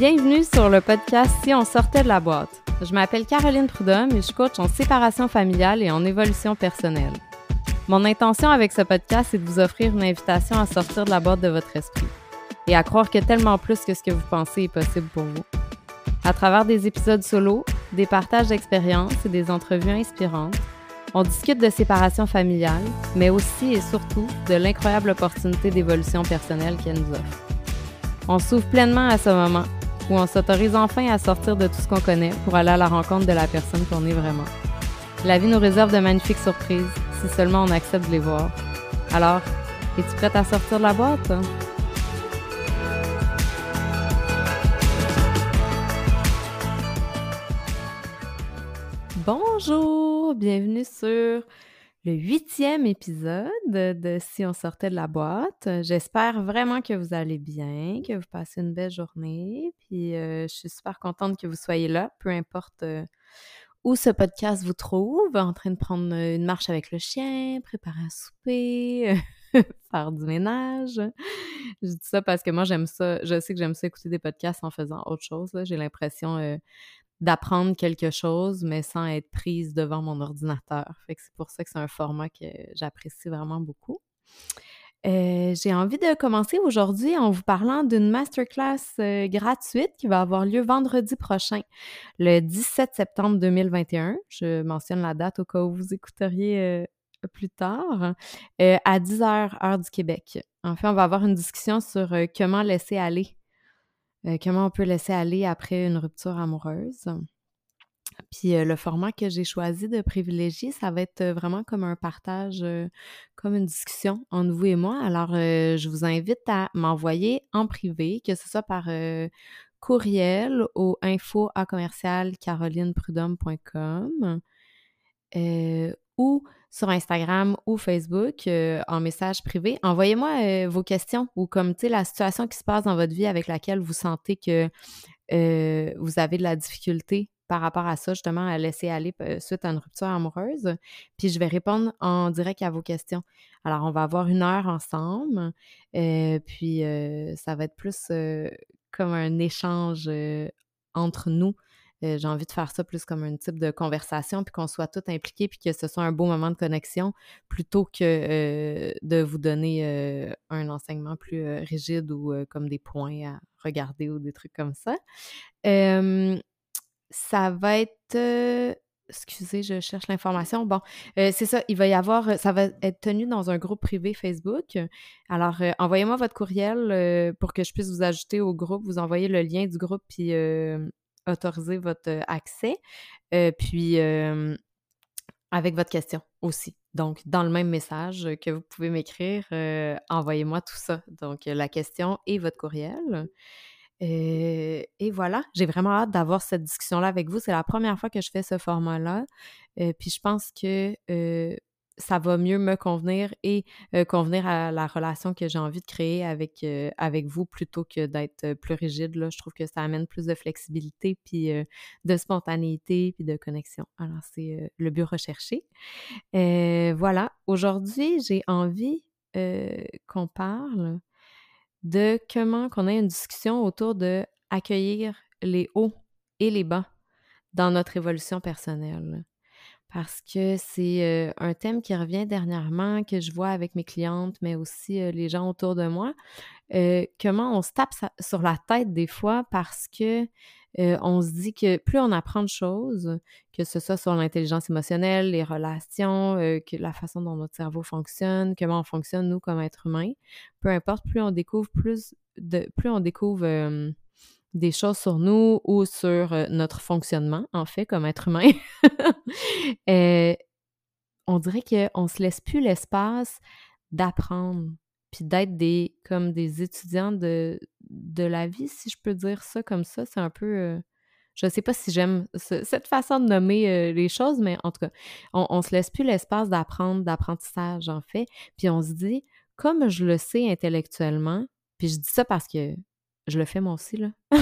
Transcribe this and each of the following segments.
Bienvenue sur le podcast Si on sortait de la boîte. Je m'appelle Caroline Prudhomme et je coach en séparation familiale et en évolution personnelle. Mon intention avec ce podcast est de vous offrir une invitation à sortir de la boîte de votre esprit et à croire que tellement plus que ce que vous pensez est possible pour vous. À travers des épisodes solo, des partages d'expériences et des entrevues inspirantes, on discute de séparation familiale, mais aussi et surtout de l'incroyable opportunité d'évolution personnelle qu'elle nous offre. On s'ouvre pleinement à ce moment où on s'autorise enfin à sortir de tout ce qu'on connaît pour aller à la rencontre de la personne qu'on est vraiment. La vie nous réserve de magnifiques surprises si seulement on accepte de les voir. Alors, es-tu prête à sortir de la boîte? Bonjour, bienvenue sur le huitième épisode de Si on sortait de la boîte. J'espère vraiment que vous allez bien, que vous passez une belle journée. Puis euh, je suis super contente que vous soyez là, peu importe euh, où ce podcast vous trouve, en train de prendre une marche avec le chien, préparer un souper, faire du ménage. Je dis ça parce que moi j'aime ça, je sais que j'aime ça écouter des podcasts en faisant autre chose. J'ai l'impression euh, d'apprendre quelque chose, mais sans être prise devant mon ordinateur. C'est pour ça que c'est un format que j'apprécie vraiment beaucoup. Euh, j'ai envie de commencer aujourd'hui en vous parlant d'une masterclass euh, gratuite qui va avoir lieu vendredi prochain, le 17 septembre 2021. Je mentionne la date au cas où vous écouteriez euh, plus tard, à 10h heure du Québec. En fait, on va avoir une discussion sur comment laisser aller euh, comment on peut laisser aller après une rupture amoureuse. Puis euh, le format que j'ai choisi de privilégier, ça va être vraiment comme un partage, euh, comme une discussion entre vous et moi. Alors, je vous invite à m'envoyer en privé, que ce soit par courriel au info à commercial ou sur Instagram ou Facebook euh, en message privé. Envoyez-moi euh, vos questions ou comme, tu sais, la situation qui se passe dans votre vie avec laquelle vous sentez que euh, vous avez de la difficulté par rapport à ça, justement, à laisser aller suite à une rupture amoureuse. Puis je vais répondre en direct à vos questions. Alors, on va avoir une heure ensemble, puis ça va être plus comme un échange entre nous euh, j'ai envie de faire ça plus comme un type de conversation, puis qu'on soit tous impliqués, puis que ce soit un beau moment de connexion, plutôt que euh, de vous donner euh, un enseignement plus rigide ou comme des points à regarder ou des trucs comme ça. ça va être excusez, je cherche l'information. Bon, c'est ça, il va y avoir, ça va être tenu dans un groupe privé Facebook. Alors, envoyez-moi votre courriel pour que je puisse vous ajouter au groupe, vous envoyer le lien du groupe, puis autoriser votre accès. puis, avec votre question aussi. Donc, dans le même message que vous pouvez m'écrire, envoyez-moi tout ça. Donc, la question et votre courriel. et voilà, j'ai vraiment hâte d'avoir cette discussion-là avec vous. C'est la première fois que je fais ce format-là. puis je pense que ça va mieux me convenir et convenir à la relation que j'ai envie de créer avec, avec vous plutôt que d'être plus rigide. Là. Je trouve que ça amène plus de flexibilité, puis de spontanéité, puis de connexion. Alors, c'est le but recherché. voilà, aujourd'hui, j'ai envie qu'on parle de comment qu'on ait une discussion autour de accueillir les hauts et les bas dans notre évolution personnelle parce que c'est un thème qui revient dernièrement, que je vois avec mes clientes, mais aussi les gens autour de moi. comment on se tape sur la tête des fois parce que on se dit que plus on apprend de choses, que ce soit sur l'intelligence émotionnelle, les relations, que la façon dont notre cerveau fonctionne, comment on fonctionne nous comme êtres humains, peu importe, plus on découvre plus de, plus on découvre des choses sur nous ou sur notre fonctionnement, en fait, comme être humain, on dirait qu'on ne se laisse plus l'espace d'apprendre, puis d'être des comme des étudiants de, de la vie, si je peux dire ça comme ça. C'est un peu... je ne sais pas si j'aime cette façon de nommer les choses, mais en tout cas, on ne se laisse plus l'espace d'apprendre, d'apprentissage, en fait. Puis on se dit, comme je le sais intellectuellement, puis je dis ça parce que je le fais moi aussi, là.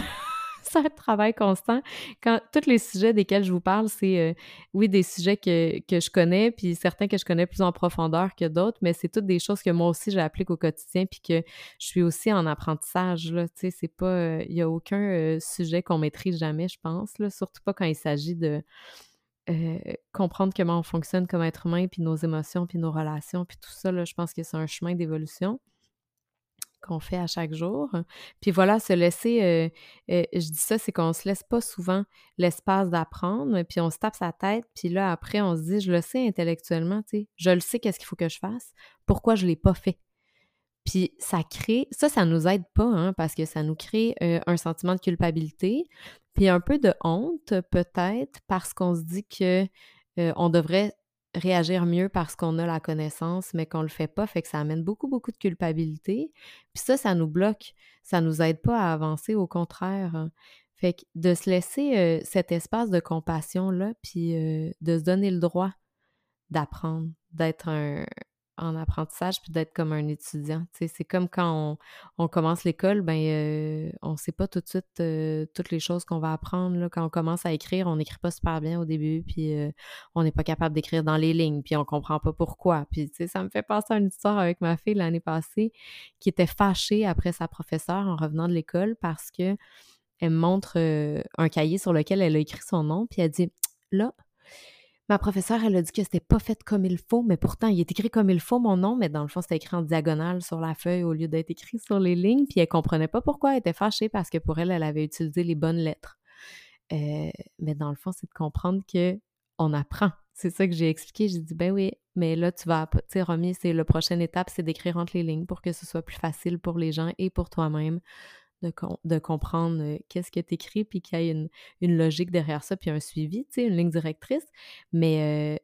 c'est un travail constant. Tous les sujets desquels je vous parle, c'est euh, oui, des sujets que, que, je connais, puis certains que je connais plus en profondeur que d'autres, mais c'est toutes des choses que moi aussi j'applique au quotidien, puis que je suis aussi en apprentissage. Là, tu sais, c'est pas. Euh, il n'y a aucun euh, sujet qu'on maîtrise jamais, je pense, là, surtout pas quand il s'agit de. comprendre comment on fonctionne comme être humain, puis nos émotions, puis nos relations, puis tout ça, là, je pense que c'est un chemin d'évolution qu'on fait à chaque jour. Puis voilà, se laisser, euh, euh, je dis ça, c'est qu'on se laisse pas souvent l'espace d'apprendre, puis on se tape sa tête, puis là, après, on se dit, je le sais intellectuellement, tu sais, je le sais qu'est-ce qu'il faut que je fasse, pourquoi je l'ai pas fait? Puis ça crée, ça, ça nous aide pas, hein, parce que ça nous crée euh, un sentiment de culpabilité, puis un peu de honte, peut-être, parce qu'on se dit que on devrait réagir mieux parce qu'on a la connaissance, mais qu'on le fait pas, fait que ça amène beaucoup, beaucoup de culpabilité. Puis ça, ça nous bloque, ça nous aide pas à avancer, au contraire. Hein. Fait que de se laisser euh, cet espace de compassion-là, puis euh, de se donner le droit d'apprendre, d'être un, en apprentissage puis d'être comme un étudiant. C'est comme quand on, commence l'école, ben euh, on sait pas tout de suite euh, toutes les choses qu'on va apprendre. Quand on commence à écrire, on n'écrit pas super bien au début, puis euh, on n'est pas capable d'écrire dans les lignes, puis on comprend pas pourquoi. Puis ça me fait penser à une histoire avec ma fille l'année passée qui était fâchée après sa professeure en revenant de l'école parce que elle montre un cahier sur lequel elle a écrit son nom, puis elle dit là, Ma professeure, elle a dit que c'était pas fait comme il faut, mais pourtant, il est écrit comme il faut mon nom, mais dans le fond, c'était écrit en diagonale sur la feuille au lieu d'être écrit sur les lignes. Puis elle comprenait pas pourquoi elle était fâchée parce que pour elle, elle avait utilisé les bonnes lettres. Euh, mais dans le fond, c'est de comprendre que on apprend. C'est ça que j'ai expliqué. J'ai dit, ben oui, mais là, tu vas, tu sais, Romy, c'est la prochaine étape, c'est d'écrire entre les lignes pour que ce soit plus facile pour les gens et pour toi-même de, comprendre qu'est-ce qui est écrit, puis qu'il y ait une, logique derrière ça, puis un suivi, tu une ligne directrice. Mais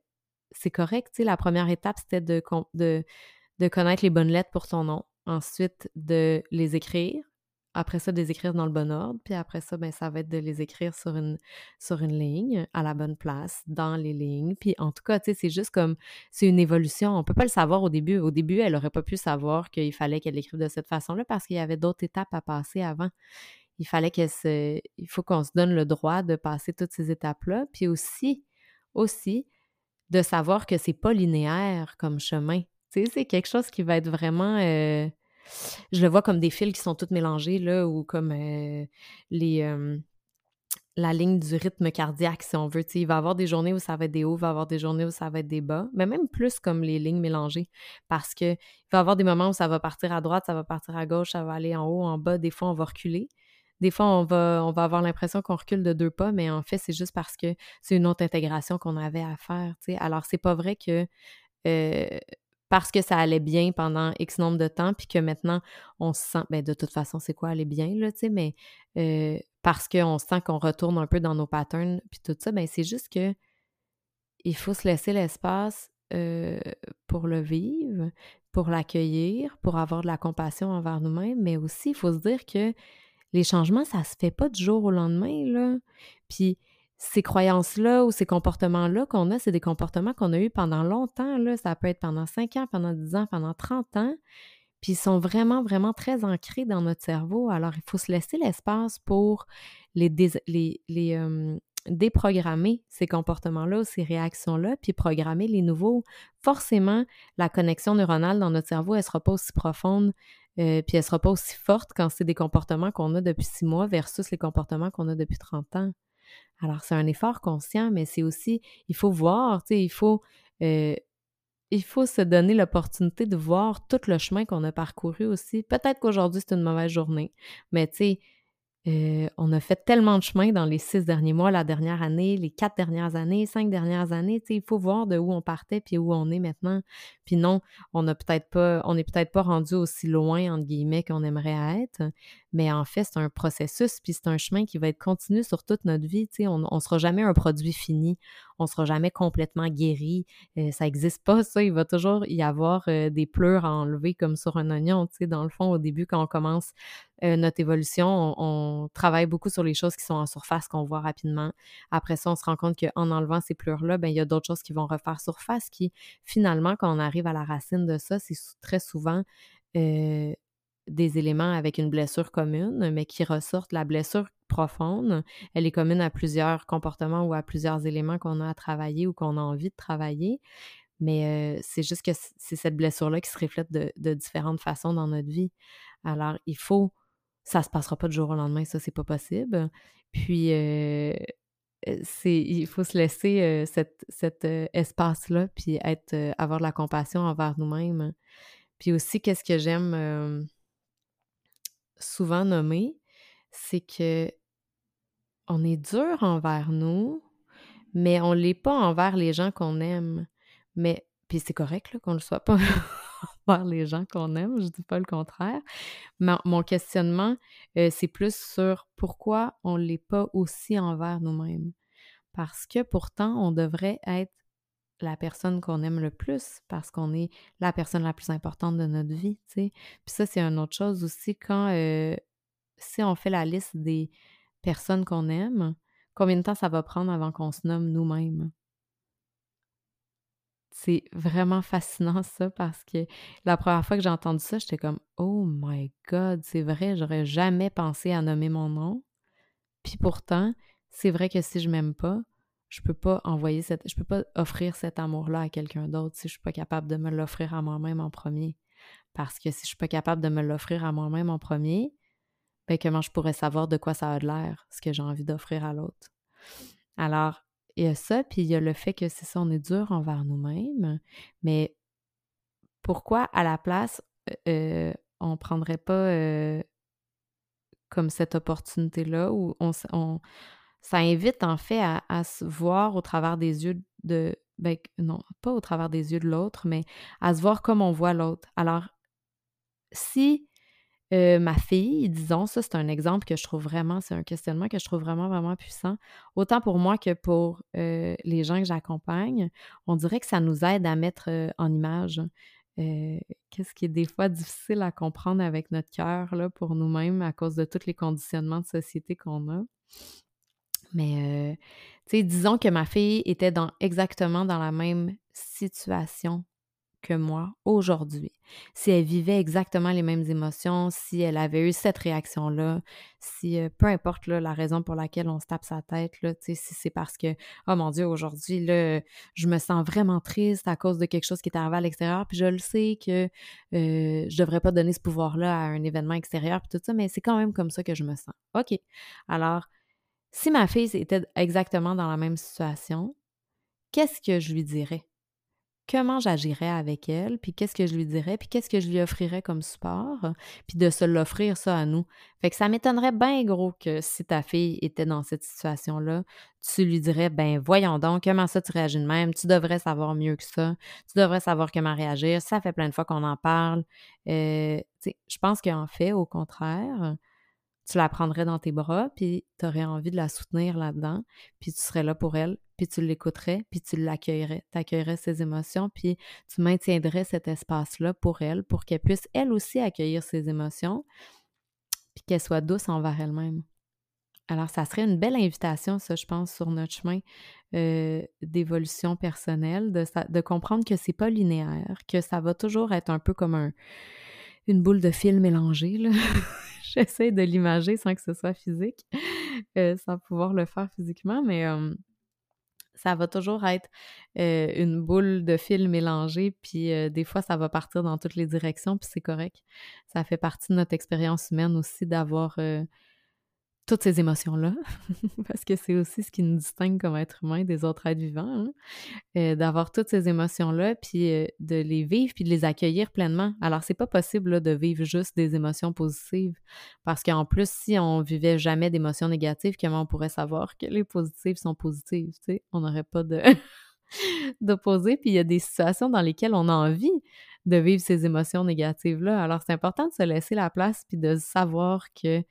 c'est correct, tu la première étape, c'était de, de, de connaître les bonnes lettres pour ton nom. Ensuite, de les écrire, après ça, de les écrire dans le bon ordre. Puis après ça, ben, ça va être de les écrire sur une, sur une ligne, à la bonne place, dans les lignes. Puis en tout cas, tu sais, c'est juste comme, c'est une évolution. On peut pas le savoir au début. Au début, elle aurait pas pu savoir qu'il fallait qu'elle écrive de cette façon-là parce qu'il y avait d'autres étapes à passer avant. Il fallait qu'elle se, il faut qu'on se donne le droit de passer toutes ces étapes-là. Puis aussi, aussi, de savoir que c'est pas linéaire comme chemin. Tu sais, c'est quelque chose qui va être vraiment... Euh, je le vois comme des fils qui sont tous mélangés, là, ou comme euh, les. la ligne du rythme cardiaque, si on veut. il va y avoir des journées où ça va être des hauts, il va y avoir des journées où ça va être des bas, mais même plus comme les lignes mélangées. Parce que il va y avoir des moments où ça va partir à droite, ça va partir à gauche, ça va aller en haut, en bas. Des fois, on va reculer. Des fois, on va, avoir l'impression qu'on recule de deux pas, mais en fait, c'est juste parce que c'est une autre intégration qu'on avait à faire. Alors, Alors, c'est pas vrai que euh, parce que ça allait bien pendant X nombre de temps, puis que maintenant, on se sent, ben de toute façon, c'est quoi aller bien, là, tu sais, mais euh, parce qu'on sent qu'on retourne un peu dans nos patterns, puis tout ça, ben c'est juste que il faut se laisser l'espace euh, pour le vivre, pour l'accueillir, pour avoir de la compassion envers nous-mêmes, mais aussi, il faut se dire que les changements, ça se fait pas du jour au lendemain, là. Puis, ces croyances-là ou ces comportements-là qu'on a, c'est des comportements qu'on a eus pendant longtemps. Là. Ça peut être pendant 5 ans, pendant 10 ans, pendant 30 ans. Puis ils sont vraiment, vraiment très ancrés dans notre cerveau. Alors, il faut se laisser l'espace pour les, déprogrammer ces comportements-là, ces réactions-là, puis programmer les nouveaux. Forcément, la connexion neuronale dans notre cerveau, elle ne sera pas aussi profonde, euh, puis elle ne sera pas aussi forte quand c'est des comportements qu'on a depuis six mois versus les comportements qu'on a depuis 30 ans. Alors, c'est un effort conscient, mais c'est aussi, il faut voir, tu sais, il faut, euh, il faut se donner l'opportunité de voir tout le chemin qu'on a parcouru aussi. Peut-être qu'aujourd'hui, c'est une mauvaise journée, mais tu sais, euh, on a fait tellement de chemin dans les six derniers mois, la dernière année, les quatre dernières années, cinq dernières années. Il faut voir de où on partait puis où on est maintenant. Puis non, on n'a peut-être pas, on n'est peut-être pas rendu aussi loin entre guillemets qu'on aimerait être, mais en fait c'est un processus puis c'est un chemin qui va être continu sur toute notre vie. On ne sera jamais un produit fini, on sera jamais complètement guéri. Ça n'existe pas ça. Il va toujours y avoir des pleurs à enlever comme sur un oignon. Dans le fond, au début quand on commence notre évolution, on, travaille beaucoup sur les choses qui sont en surface, qu'on voit rapidement. Après ça, on se rend compte qu'en enlevant ces pleurs-là, ben, il y a d'autres choses qui vont refaire surface qui, finalement, quand on arrive à la racine de ça, c'est très souvent des éléments avec une blessure commune, mais qui ressortent la blessure profonde. Elle est commune à plusieurs comportements ou à plusieurs éléments qu'on a à travailler ou qu'on a envie de travailler. Mais c'est juste que c'est cette blessure-là qui se reflète de, différentes façons dans notre vie. Alors, il faut, ça se passera pas du jour au lendemain, ça, c'est pas possible. Puis, c'est, il faut se laisser cet, espace-là, puis être, avoir de la compassion envers nous-mêmes. Puis aussi, qu'est-ce que j'aime souvent nommer, c'est que on est dur envers nous, mais on l'est pas envers les gens qu'on aime. Mais, puis c'est correct qu'on ne le soit pas envers les gens qu'on aime, je dis pas le contraire. Mais mon questionnement, euh, c'est plus sur pourquoi on l'est pas aussi envers nous-mêmes. Parce que pourtant, on devrait être la personne qu'on aime le plus parce qu'on est la personne la plus importante de notre vie, tu sais. Puis ça, c'est une autre chose aussi quand, si on fait la liste des personnes qu'on aime, combien de temps ça va prendre avant qu'on se nomme nous-mêmes? C'est vraiment fascinant ça parce que la première fois que j'ai entendu ça, j'étais comme Oh my God, c'est vrai, j'aurais jamais pensé à nommer mon nom. Puis pourtant, c'est vrai que si je m'aime pas, je peux pas envoyer cette. Je peux pas offrir cet amour-là à quelqu'un d'autre si je suis pas capable de me l'offrir à moi-même en premier. Parce que si je suis pas capable de me l'offrir à moi-même en premier, ben comment je pourrais savoir de quoi ça a l'air, ce que j'ai envie d'offrir à l'autre? Alors, il y a ça, puis il y a le fait que c'est ça, on est dur envers nous-mêmes, mais pourquoi à la place, euh, on prendrait pas euh, comme cette opportunité-là où on, ça invite en fait à, se voir au travers des yeux de, ben, non, pas au travers des yeux de l'autre, mais à se voir comme on voit l'autre. Alors, si euh, ma fille, disons, ça c'est un exemple que je trouve vraiment, c'est un questionnement que je trouve vraiment, vraiment puissant. Autant pour moi que pour euh, les gens que j'accompagne, on dirait que ça nous aide à mettre euh, en image. Qu'est-ce qui est des fois difficile à comprendre avec notre cœur pour nous-mêmes à cause de tous les conditionnements de société qu'on a. Mais, tu sais, disons que ma fille était dans, exactement dans la même situation que moi aujourd'hui. Si elle vivait exactement les mêmes émotions, si elle avait eu cette réaction-là, si peu importe la raison pour laquelle on se tape sa tête, là, si c'est parce que, oh mon Dieu, aujourd'hui, je me sens vraiment triste à cause de quelque chose qui est arrivé à l'extérieur, puis je le sais que euh, je devrais pas donner ce pouvoir-là à un événement extérieur, puis tout ça, mais c'est quand même comme ça que je me sens. OK. Alors, si ma fille était exactement dans la même situation, qu'est-ce que je lui dirais? comment j'agirais avec elle, puis qu'est-ce que je lui dirais, puis qu'est-ce que je lui offrirais comme support, puis de se l'offrir ça à nous? Fait que ça m'étonnerait bien gros que si ta fille était dans cette situation-là, tu lui dirais, ben voyons donc, comment ça tu réagis de même, tu devrais savoir mieux que ça, tu devrais savoir comment réagir, ça fait plein de fois qu'on en parle. Euh, je pense qu'en fait, au contraire, tu la prendrais dans tes bras, puis tu aurais envie de la soutenir là-dedans, puis tu serais là pour elle, puis tu l'écouterais, puis tu l'accueillerais. Tu accueillerais ses émotions, puis tu maintiendrais cet espace-là pour elle, pour qu'elle puisse elle aussi accueillir ses émotions, puis qu'elle soit douce envers elle-même. Alors, ça serait une belle invitation, ça, je pense, sur notre chemin euh, d'évolution personnelle, de, comprendre que c'est pas linéaire, que ça va toujours être un peu comme un, une boule de fil mélangée. Là. J'essaie de l'imager sans que ce soit physique, euh, sans pouvoir le faire physiquement, mais ça va toujours être une boule de fil mélangée, puis des fois, ça va partir dans toutes les directions, puis c'est correct. Ça fait partie de notre expérience humaine aussi d'avoir toutes ces émotions-là, parce que c'est aussi ce qui nous distingue comme être humain des autres êtres vivants, hein. euh, d'avoir toutes ces émotions-là, puis euh, de les vivre, puis de les accueillir pleinement. Alors, c'est pas possible de vivre juste des émotions positives, parce qu'en plus, si on vivait jamais d'émotions négatives, comment on pourrait savoir que les positives sont positives, tu sais? On n'aurait pas de... puis il y a des situations dans lesquelles on a envie de vivre ces émotions négatives-là. Alors, c'est important de se laisser la place, puis de savoir que...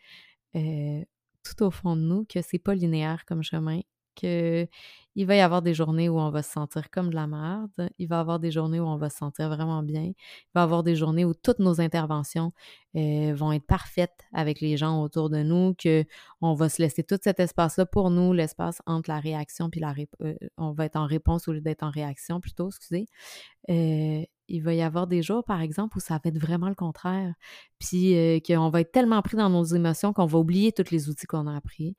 Euh, tout au fond de nous que c'est pas linéaire comme chemin, que il va y avoir des journées où on va se sentir comme de la merde, il va y avoir des journées où on va se sentir vraiment bien, il va y avoir des journées où toutes nos interventions vont être parfaites avec les gens autour de nous, que on va se laisser tout cet espace-là pour nous, l'espace entre la réaction puis la euh, on va être en réponse au lieu d'être en réaction plutôt, excusez. Il va y avoir des jours, par exemple, où ça va être vraiment le contraire. Puis euh, qu'on va être tellement pris dans nos émotions qu'on va oublier tous les outils qu'on a appris,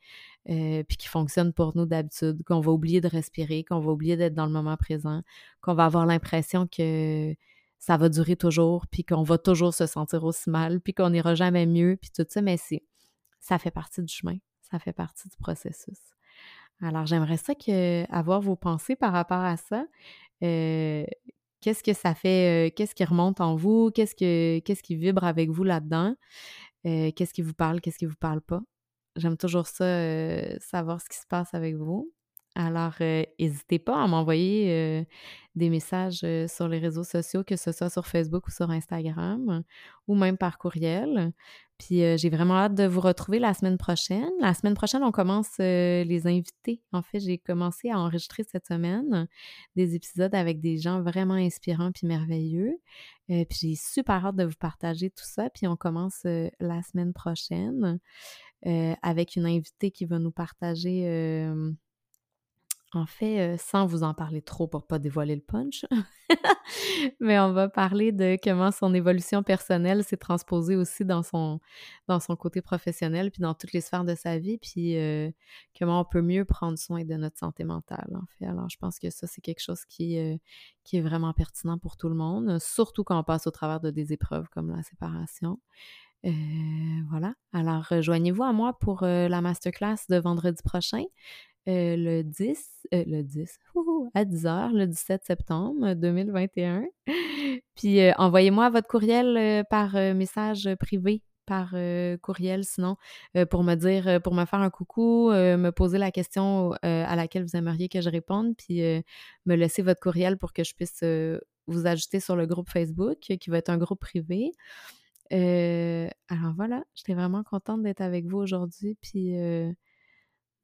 euh, puis qui fonctionnent pour nous d'habitude, qu'on va oublier de respirer, qu'on va oublier d'être dans le moment présent, qu'on va avoir l'impression que ça va durer toujours, puis qu'on va toujours se sentir aussi mal, puis qu'on n'ira jamais mieux, puis tout ça, mais c'est, ça fait partie du chemin, ça fait partie du processus. Alors, j'aimerais ça que, avoir vos pensées par rapport à ça. Euh, qu'est-ce que ça fait, euh, qu'est-ce qui remonte en vous, qu'est-ce, que, qu'est-ce qui vibre avec vous là-dedans, euh, qu'est-ce qui vous parle, qu'est-ce qui vous parle pas? J'aime toujours ça, savoir ce qui se passe avec vous. Alors, n'hésitez pas à m'envoyer des messages sur les réseaux sociaux, que ce soit sur Facebook ou sur Instagram, ou même par courriel. Puis j'ai vraiment hâte de vous retrouver la semaine prochaine. La semaine prochaine, on commence les invités. En fait, j'ai commencé à enregistrer cette semaine des épisodes avec des gens vraiment inspirants puis merveilleux. puis j'ai super hâte de vous partager tout ça. Puis on commence la semaine prochaine avec une invitée qui va nous partager en fait, sans vous en parler trop pour pas dévoiler le punch, mais on va parler de comment son évolution personnelle s'est transposée aussi dans son, côté professionnel, puis dans toutes les sphères de sa vie, puis comment on peut mieux prendre soin de notre santé mentale, en fait. Alors, je pense que ça, c'est quelque chose qui, qui est vraiment pertinent pour tout le monde, surtout quand on passe au travers de des épreuves comme la séparation. voilà. Alors, rejoignez-vous à moi pour la masterclass de vendredi prochain. Euh, le 10, euh, le 10, à 10h, le 17 septembre 2021. Puis euh, envoyez-moi votre courriel par message privé, par courriel sinon, pour me dire, pour me faire un coucou, me poser la question à laquelle vous aimeriez que je réponde, puis me laisser votre courriel pour que je puisse vous ajouter sur le groupe Facebook, qui va être un groupe privé. alors voilà, j'étais vraiment contente d'être avec vous aujourd'hui, puis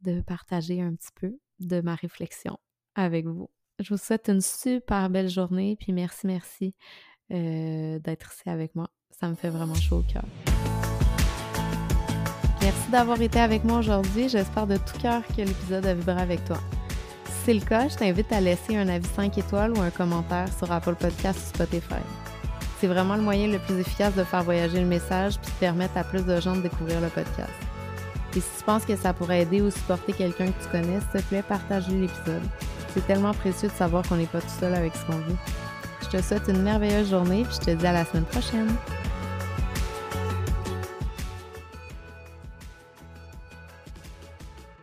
de partager un petit peu de ma réflexion avec vous. Je vous souhaite une super belle journée, puis merci, merci euh, d'être ici avec moi. Ça me fait vraiment chaud au cœur. Merci d'avoir été avec moi aujourd'hui. J'espère de tout cœur que l'épisode a vibré avec toi. Si c'est le cas, je t'invite à laisser un avis 5 étoiles ou un commentaire sur Apple Podcast ou Spotify. C'est vraiment le moyen le plus efficace de faire voyager le message puis de permettre à plus de gens de découvrir le podcast. Et si tu penses que ça pourrait aider ou supporter quelqu'un que tu connais, s'il te plaît, partage l'épisode. C'est tellement précieux de savoir qu'on n'est pas tout seul avec ce qu'on vit. Je te souhaite une merveilleuse journée, puis je te dis à la semaine prochaine.